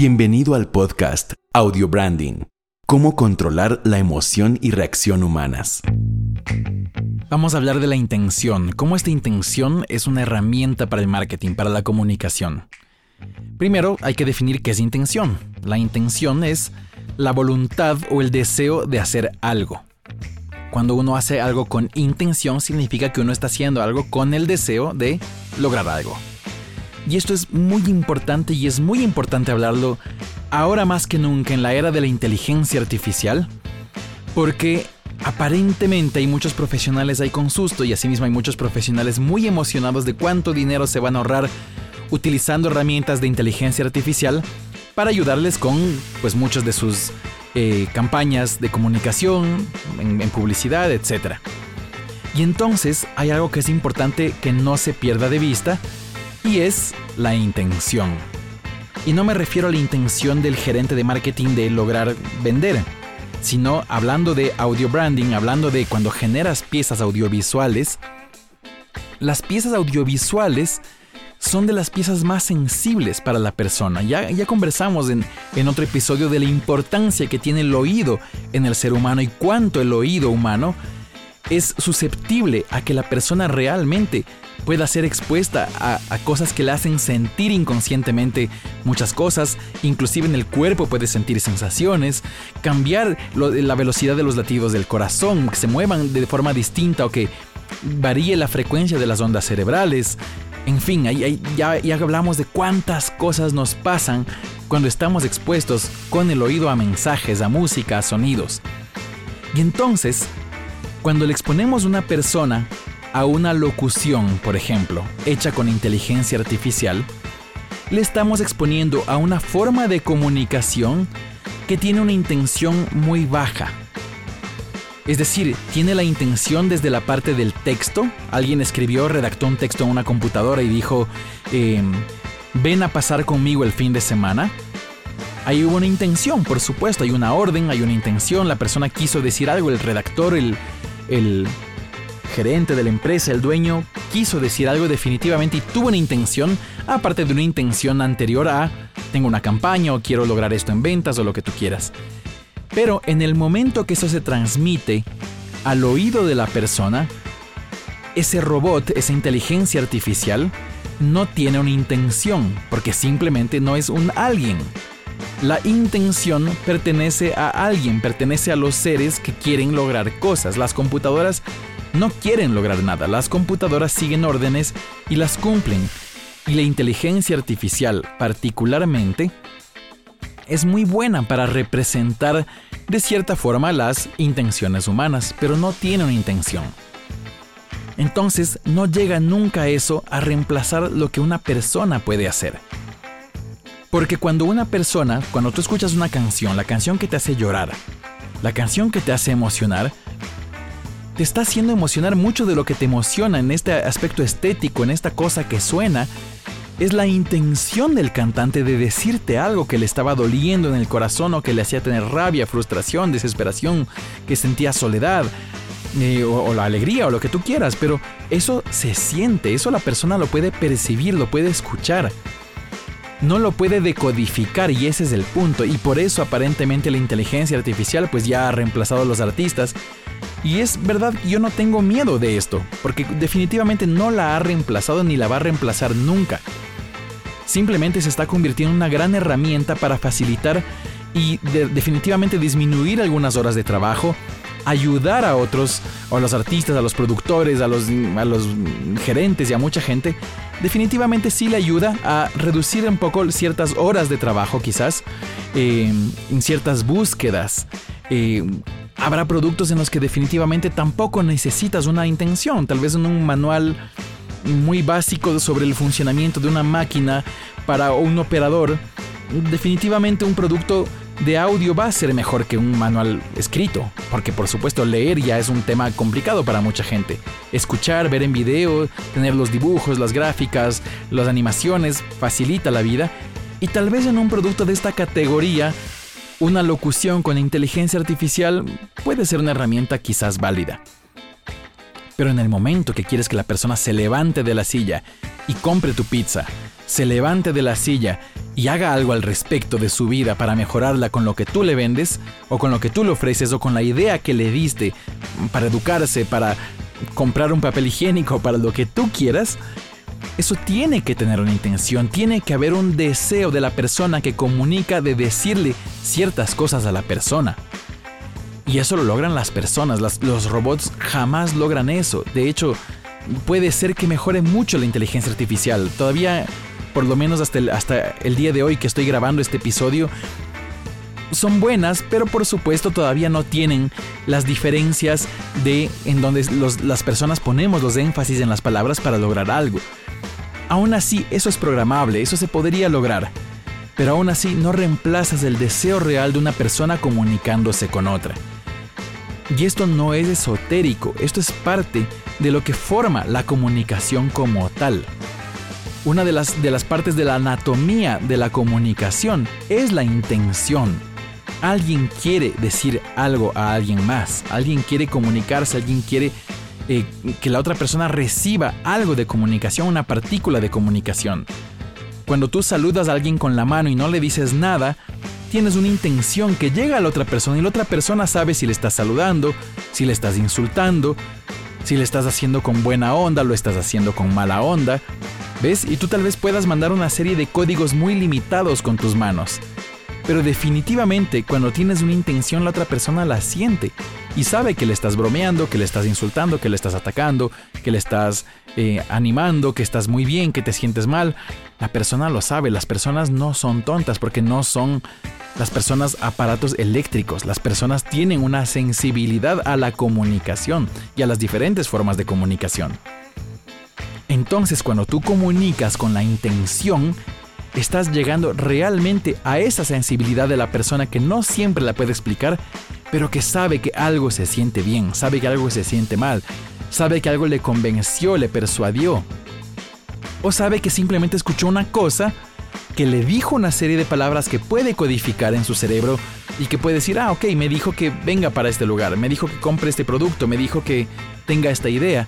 Bienvenido al podcast Audio Branding. Cómo controlar la emoción y reacción humanas. Vamos a hablar de la intención, cómo esta intención es una herramienta para el marketing, para la comunicación. Primero hay que definir qué es intención. La intención es la voluntad o el deseo de hacer algo. Cuando uno hace algo con intención significa que uno está haciendo algo con el deseo de lograr algo. Y esto es muy importante y es muy importante hablarlo ahora más que nunca en la era de la inteligencia artificial, porque aparentemente hay muchos profesionales ahí con susto y asimismo hay muchos profesionales muy emocionados de cuánto dinero se van a ahorrar utilizando herramientas de inteligencia artificial para ayudarles con pues muchas de sus eh, campañas de comunicación, en, en publicidad, etc. Y entonces hay algo que es importante que no se pierda de vista y es la intención. Y no me refiero a la intención del gerente de marketing de lograr vender, sino hablando de audio branding, hablando de cuando generas piezas audiovisuales, las piezas audiovisuales son de las piezas más sensibles para la persona. Ya, conversamos en, en otro episodio de la importancia que tiene el oído en el ser humano y cuánto el oído humano es susceptible a que la persona realmente pueda ser expuesta a, cosas que le hacen sentir inconscientemente muchas cosas, inclusive en el cuerpo puede sentir sensaciones, cambiar la velocidad de los latidos del corazón, que se muevan de forma distinta o que varíe la frecuencia de las ondas cerebrales, en fin, ahí, ya, ya hablamos de cuántas cosas nos pasan cuando estamos expuestos con el oído a mensajes, a música, a sonidos. Y entonces, cuando le exponemos una persona a una locución, por ejemplo, hecha con inteligencia artificial, le estamos exponiendo a una forma de comunicación que tiene una intención muy baja, es decir, tiene la intención desde la parte del texto. Alguien escribió, redactó un texto en una computadora y dijo, eh, ven a pasar conmigo el fin de semana. Ahí hubo una intención, por supuesto, hay una orden, hay una intención, la persona quiso decir algo, el redactor, el, el gerente de la empresa, el dueño, quiso decir algo definitivamente y tuvo una intención, aparte de una intención anterior a, tengo una campaña o quiero lograr esto en ventas o lo que tú quieras. Pero en el momento que eso se transmite al oído de la persona, ese robot, esa inteligencia artificial, no tiene una intención, porque simplemente no es un alguien. La intención pertenece a alguien, pertenece a los seres que quieren lograr cosas. Las computadoras no quieren lograr nada, las computadoras siguen órdenes y las cumplen. Y la inteligencia artificial particularmente es muy buena para representar de cierta forma las intenciones humanas, pero no tiene una intención. Entonces no llega nunca eso a reemplazar lo que una persona puede hacer. Porque cuando una persona, cuando tú escuchas una canción, la canción que te hace llorar, la canción que te hace emocionar, te está haciendo emocionar mucho de lo que te emociona en este aspecto estético, en esta cosa que suena, es la intención del cantante de decirte algo que le estaba doliendo en el corazón o que le hacía tener rabia, frustración, desesperación, que sentía soledad. Eh, o, o, la alegría o lo que tú quieras, pero eso se siente, eso la persona lo puede percibir, lo puede escuchar. No lo puede decodificar y ese es el punto. Y por eso aparentemente la inteligencia artificial pues ya ha reemplazado a los artistas. Y es verdad, yo no tengo miedo de esto, porque definitivamente no la ha reemplazado ni la va a reemplazar nunca simplemente se está convirtiendo en una gran herramienta para facilitar y de, definitivamente disminuir algunas horas de trabajo, ayudar a otros, a los artistas, a los productores, a los, a los gerentes y a mucha gente, definitivamente sí le ayuda a reducir un poco ciertas horas de trabajo quizás, eh, en ciertas búsquedas. Habrá productos en los que definitivamente tampoco necesitas una intención, tal vez en un manual muy básico sobre el funcionamiento de una máquina para un operador, definitivamente un producto de audio va a ser mejor que un manual escrito, porque por supuesto leer ya es un tema complicado para mucha gente. Escuchar, ver en video, tener los dibujos, las gráficas, las animaciones, facilita la vida. Y tal vez en un producto de esta categoría, una locución con inteligencia artificial puede ser una herramienta quizás válida. Pero en el momento que quieres que la persona se levante de la silla y compre tu pizza, se levante de la silla y haga algo al respecto de su vida para mejorarla con lo que tú le vendes o con lo que tú le ofreces o con la idea que le diste para educarse, para comprar un papel higiénico, para lo que tú quieras, eso tiene que tener una intención, tiene que haber un deseo de la persona que comunica de decirle ciertas cosas a la persona. Y eso lo logran las personas, los robots jamás logran eso. De hecho, puede ser que mejore mucho la inteligencia artificial. Todavía por lo menos hasta el, día de hoy que estoy grabando este episodio, son buenas, pero por supuesto todavía no tienen las diferencias de en donde las personas ponemos los énfasis en las palabras para lograr algo. Aún así, eso es programable, eso se podría lograr, pero aún así no reemplazas el deseo real de una persona comunicándose con otra. Y esto no es esotérico, esto es parte de lo que forma la comunicación como tal. Una de las, de las partes de la anatomía de la comunicación es la intención. Alguien quiere decir algo a alguien más, alguien quiere comunicarse, alguien quiere eh, que la otra persona reciba algo de comunicación, una partícula de comunicación. Cuando tú saludas a alguien con la mano y no le dices nada, tienes una intención que llega a la otra persona y la otra persona sabe si le estás saludando, si le estás insultando, si le estás haciendo con buena onda, lo estás haciendo con mala onda. ¿Ves? Y tú tal vez puedas mandar una serie de códigos muy limitados con tus manos. Pero definitivamente cuando tienes una intención la otra persona la siente y sabe que le estás bromeando, que le estás insultando, que le estás atacando, que le estás eh, animando, que estás muy bien, que te sientes mal. La persona lo sabe, las personas no son tontas porque no son las personas aparatos eléctricos. Las personas tienen una sensibilidad a la comunicación y a las diferentes formas de comunicación. Entonces cuando tú comunicas con la intención, estás llegando realmente a esa sensibilidad de la persona que no siempre la puede explicar, pero que sabe que algo se siente bien, sabe que algo se siente mal, sabe que algo le convenció, le persuadió. O sabe que simplemente escuchó una cosa que le dijo una serie de palabras que puede codificar en su cerebro y que puede decir, ah, ok, me dijo que venga para este lugar, me dijo que compre este producto, me dijo que tenga esta idea.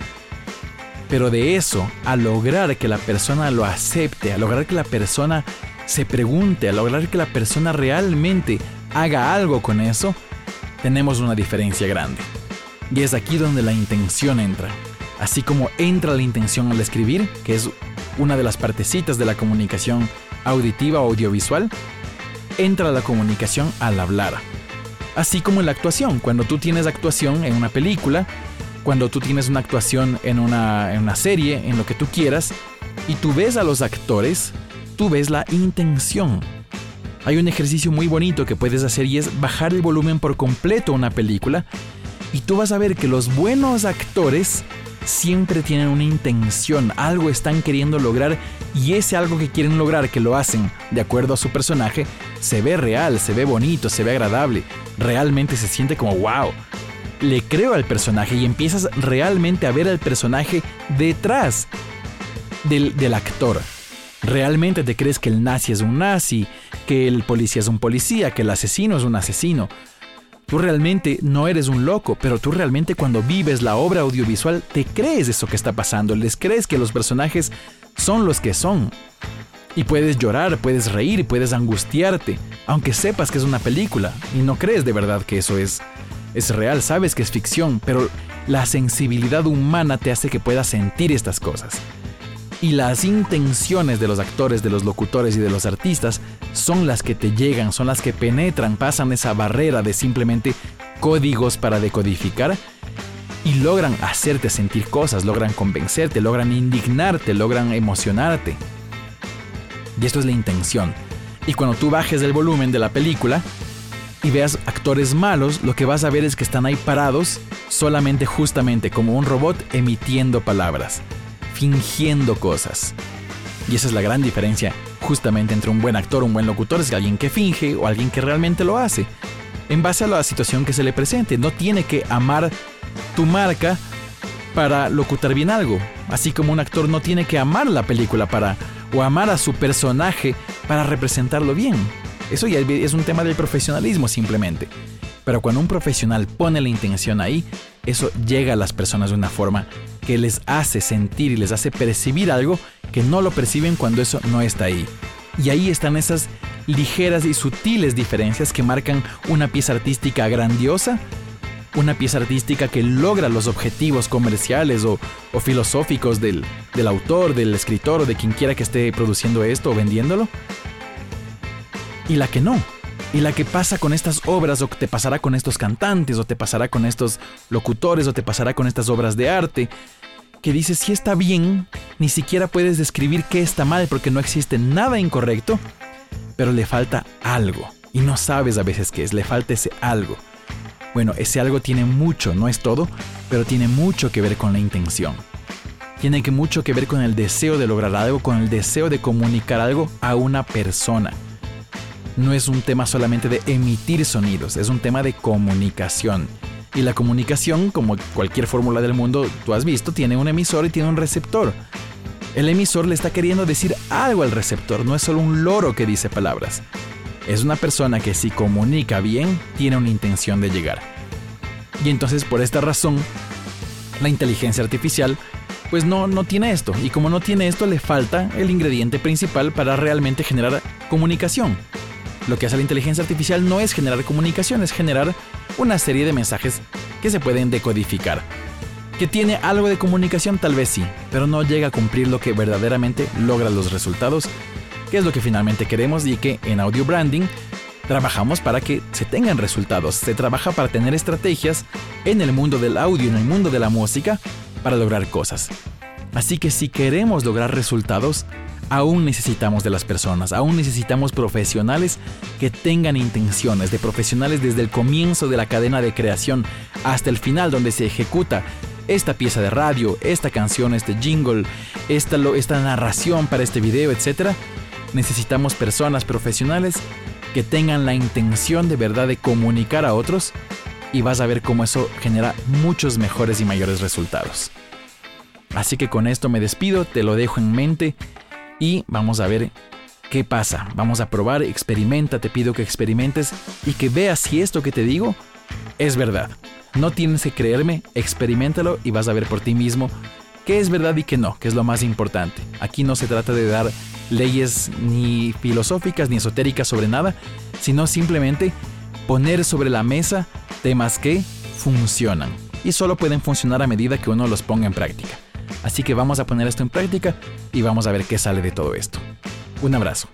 Pero de eso, a lograr que la persona lo acepte, a lograr que la persona se pregunte, a lograr que la persona realmente haga algo con eso, tenemos una diferencia grande. Y es aquí donde la intención entra. Así como entra la intención al escribir, que es una de las partecitas de la comunicación auditiva o audiovisual, entra la comunicación al hablar. Así como en la actuación, cuando tú tienes actuación en una película, cuando tú tienes una actuación en una, en una serie, en lo que tú quieras, y tú ves a los actores, tú ves la intención. Hay un ejercicio muy bonito que puedes hacer y es bajar el volumen por completo a una película y tú vas a ver que los buenos actores siempre tienen una intención, algo están queriendo lograr y ese algo que quieren lograr, que lo hacen de acuerdo a su personaje, se ve real, se ve bonito, se ve agradable, realmente se siente como wow le creo al personaje y empiezas realmente a ver al personaje detrás del, del actor. Realmente te crees que el nazi es un nazi, que el policía es un policía, que el asesino es un asesino. Tú realmente no eres un loco, pero tú realmente cuando vives la obra audiovisual te crees eso que está pasando, les crees que los personajes son los que son. Y puedes llorar, puedes reír, puedes angustiarte, aunque sepas que es una película y no crees de verdad que eso es es real, sabes que es ficción, pero la sensibilidad humana te hace que puedas sentir estas cosas. Y las intenciones de los actores, de los locutores y de los artistas son las que te llegan, son las que penetran, pasan esa barrera de simplemente códigos para decodificar y logran hacerte sentir cosas, logran convencerte, logran indignarte, logran emocionarte. Y esto es la intención. Y cuando tú bajes el volumen de la película, y veas actores malos, lo que vas a ver es que están ahí parados solamente justamente como un robot emitiendo palabras, fingiendo cosas. Y esa es la gran diferencia justamente entre un buen actor, un buen locutor, es alguien que finge o alguien que realmente lo hace. En base a la situación que se le presente, no tiene que amar tu marca para locutar bien algo, así como un actor no tiene que amar la película para o amar a su personaje para representarlo bien. Eso ya es un tema del profesionalismo simplemente. Pero cuando un profesional pone la intención ahí, eso llega a las personas de una forma que les hace sentir y les hace percibir algo que no lo perciben cuando eso no está ahí. Y ahí están esas ligeras y sutiles diferencias que marcan una pieza artística grandiosa, una pieza artística que logra los objetivos comerciales o, filosóficos del, del autor, del escritor o de quien quiera que esté produciendo esto o vendiéndolo, y la que no. Y la que pasa con estas obras, o te pasará con estos cantantes, o te pasará con estos locutores, o te pasará con estas obras de arte, que dices si está bien, ni siquiera puedes describir qué está mal porque no existe nada incorrecto, pero le falta algo. Y no sabes a veces qué es, le falta ese algo. Bueno, ese algo tiene mucho, no es todo, pero tiene mucho que ver con la intención. Tiene que mucho que ver con el deseo de lograr algo, con el deseo de comunicar algo a una persona. No es un tema solamente de emitir sonidos, es un tema de comunicación. Y la comunicación, como cualquier fórmula del mundo, tú has visto, tiene un emisor y tiene un receptor. El emisor le está queriendo decir algo al receptor, no es solo un loro que dice palabras. Es una persona que si comunica bien, tiene una intención de llegar. Y entonces por esta razón, la inteligencia artificial pues no, no tiene esto. Y como no tiene esto, le falta el ingrediente principal para realmente generar comunicación. Lo que hace la inteligencia artificial no es generar comunicación, es generar una serie de mensajes que se pueden decodificar. ¿Que tiene algo de comunicación? Tal vez sí, pero no llega a cumplir lo que verdaderamente logra los resultados, que es lo que finalmente queremos y que en Audio Branding trabajamos para que se tengan resultados. Se trabaja para tener estrategias en el mundo del audio, en el mundo de la música, para lograr cosas. Así que si queremos lograr resultados, aún necesitamos de las personas, aún necesitamos profesionales que tengan intenciones, de profesionales desde el comienzo de la cadena de creación hasta el final donde se ejecuta esta pieza de radio, esta canción, este jingle, esta, narración para este video, etc. Necesitamos personas profesionales que tengan la intención de verdad de comunicar a otros y vas a ver cómo eso genera muchos mejores y mayores resultados. Así que con esto me despido, te lo dejo en mente y vamos a ver qué pasa. Vamos a probar, experimenta, te pido que experimentes y que veas si esto que te digo es verdad. No tienes que creerme, experimentalo y vas a ver por ti mismo qué es verdad y qué no, que es lo más importante. Aquí no se trata de dar leyes ni filosóficas ni esotéricas sobre nada, sino simplemente poner sobre la mesa temas que funcionan y solo pueden funcionar a medida que uno los ponga en práctica. Así que vamos a poner esto en práctica y vamos a ver qué sale de todo esto. Un abrazo.